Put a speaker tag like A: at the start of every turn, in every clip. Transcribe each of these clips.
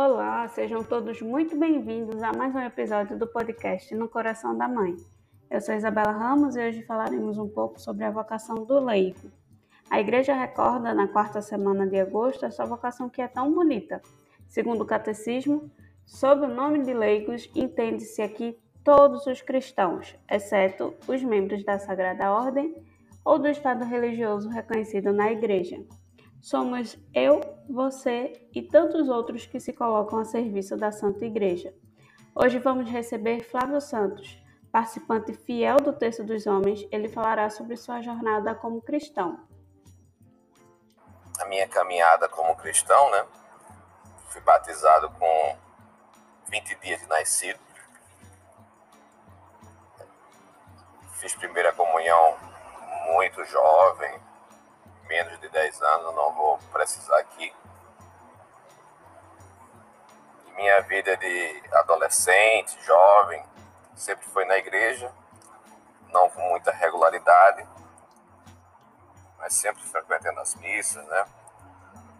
A: Olá, sejam todos muito bem-vindos a mais um episódio do podcast No Coração da Mãe. Eu sou Isabela Ramos e hoje falaremos um pouco sobre a vocação do leigo. A igreja recorda na quarta semana de agosto essa vocação que é tão bonita. Segundo o catecismo, sob o nome de leigos entende-se aqui todos os cristãos, exceto os membros da Sagrada Ordem ou do Estado religioso reconhecido na igreja somos eu, você e tantos outros que se colocam a serviço da Santa Igreja. Hoje vamos receber Flávio Santos, participante fiel do Texto dos Homens. Ele falará sobre sua jornada como cristão.
B: A minha caminhada como cristão, né? Fui batizado com 20 dias de nascido. Fiz primeira comunhão muito jovem, menos de 10 anos, não vou precisar aqui. Minha vida de adolescente, jovem, sempre foi na igreja, não com muita regularidade, mas sempre frequentando as missas, né?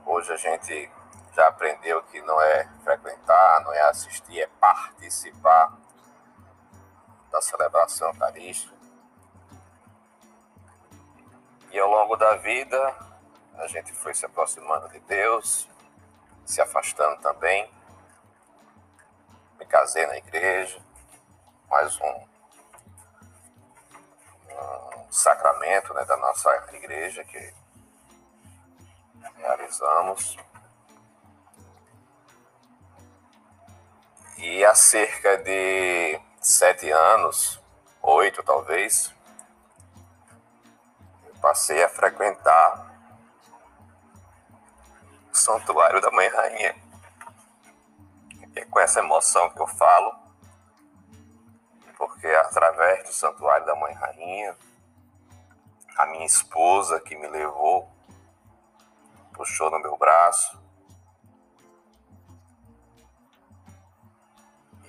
B: Hoje a gente já aprendeu que não é frequentar, não é assistir, é participar da celebração eucarística. E ao longo da vida, a gente foi se aproximando de Deus, se afastando também. Me casei na igreja, mais um, um sacramento né, da nossa igreja que realizamos. E há cerca de sete anos, oito talvez, passei a frequentar o Santuário da Mãe Rainha. E é com essa emoção que eu falo, porque através do Santuário da Mãe Rainha, a minha esposa que me levou, puxou no meu braço.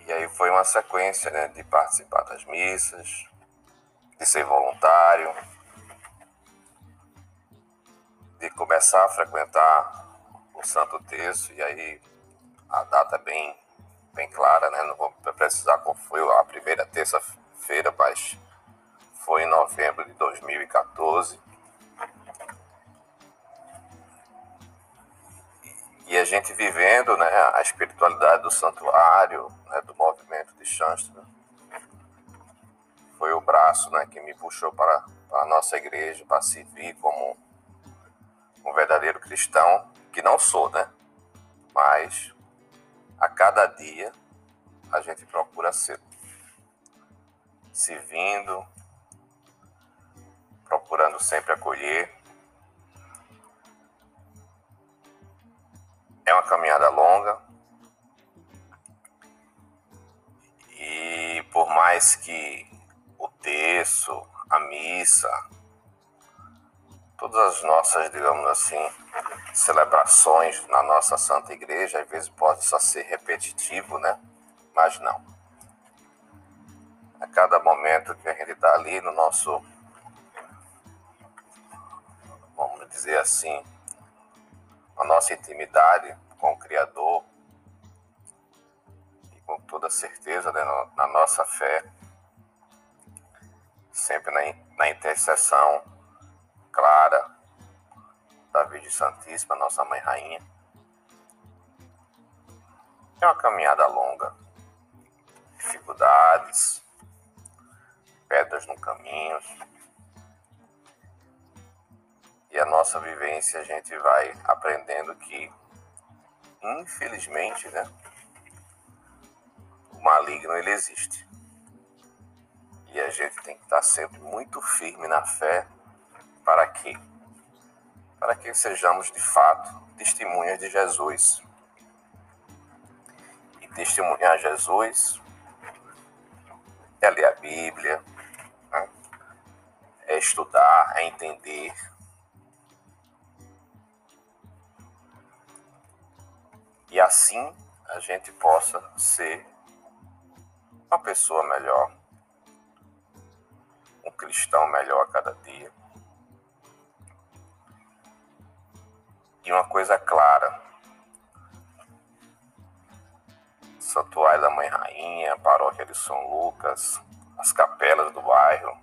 B: E aí foi uma sequência né, de participar das missas, de ser voluntário, de começar a frequentar o Santo Terço, e aí a data é bem, bem clara, né? Não vou precisar qual foi a primeira terça-feira, mas foi em novembro de 2014. E a gente vivendo né, a espiritualidade do santuário, né, do movimento de Shanstra, foi o braço né, que me puxou para, para a nossa igreja, para servir como um verdadeiro cristão, que não sou, né? Mas a cada dia a gente procura ser. Servindo, procurando sempre acolher. É uma caminhada longa. E por mais que o terço, a missa, todas as nossas, digamos assim, celebrações na nossa Santa Igreja, às vezes pode só ser repetitivo, né? Mas não. A cada momento que a gente está ali no nosso, vamos dizer assim, a nossa intimidade com o Criador, e com toda certeza né, na nossa fé, sempre na, na intercessão clara da Virgem Santíssima, nossa Mãe Rainha. É uma caminhada longa, dificuldades, pedras no caminho. E a nossa vivência a gente vai aprendendo que, infelizmente, né, o maligno ele existe. E a gente tem que estar sempre muito firme na fé para quê? Para que sejamos de fato testemunhas de Jesus. E testemunhar Jesus é ler a Bíblia, né? é estudar, é entender. E assim a gente possa ser uma pessoa melhor, um cristão melhor a cada dia. E uma coisa clara: Santuário da Mãe Rainha, Paróquia de São Lucas, as capelas do bairro,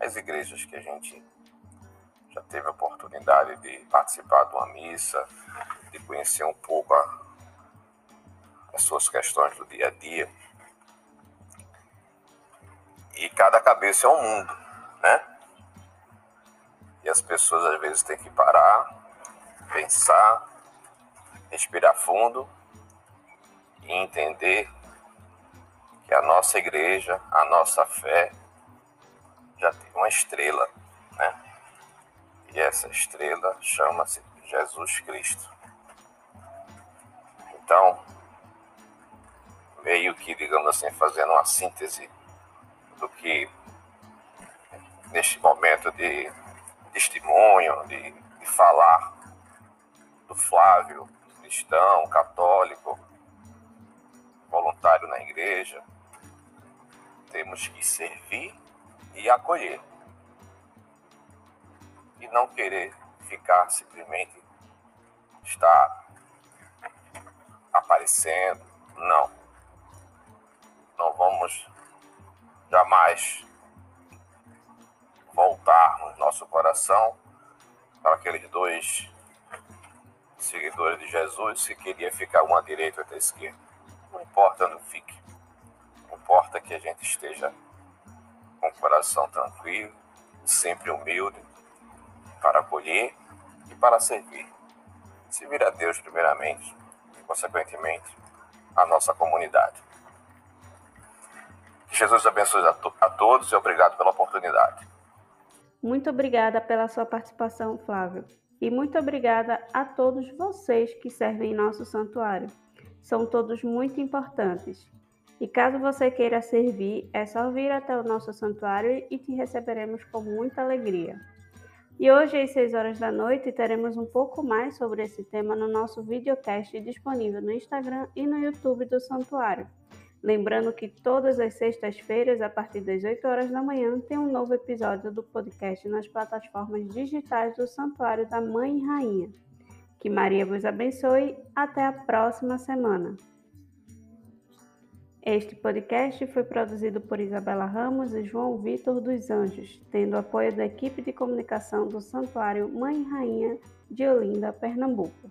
B: as igrejas que a gente já teve a oportunidade de participar de uma missa, de conhecer um pouco a, as suas questões do dia a dia. E cada cabeça é um mundo, né? E as pessoas às vezes têm que parar, pensar, respirar fundo e entender que a nossa igreja, a nossa fé, já tem uma estrela, né? E essa estrela chama-se Jesus Cristo. Então, meio que, digamos assim, fazendo uma síntese do que neste momento de testemunho, de, de falar do Flávio, cristão, católico, voluntário na igreja, temos que servir e acolher. E não querer ficar simplesmente estar aparecendo. Não. Não vamos jamais voltar no nosso coração para aqueles dois seguidores de Jesus que queria ficar um à direita e outro à esquerda. Não importa onde fique. Não importa que a gente esteja com o coração tranquilo, sempre humilde, para acolher e para servir. Servir a Deus primeiramente e, consequentemente, a nossa comunidade. Que Jesus abençoe a, to a todos e obrigado pela oportunidade.
A: Muito obrigada pela sua participação, Flávio. E muito obrigada a todos vocês que servem em nosso santuário. São todos muito importantes. E caso você queira servir, é só vir até o nosso santuário e te receberemos com muita alegria. E hoje, às 6 horas da noite, teremos um pouco mais sobre esse tema no nosso videocast disponível no Instagram e no YouTube do Santuário. Lembrando que todas as sextas-feiras, a partir das 8 horas da manhã, tem um novo episódio do podcast nas plataformas digitais do Santuário da Mãe e Rainha. Que Maria vos abençoe. Até a próxima semana. Este podcast foi produzido por Isabela Ramos e João Vitor dos Anjos, tendo apoio da equipe de comunicação do Santuário Mãe e Rainha de Olinda, Pernambuco.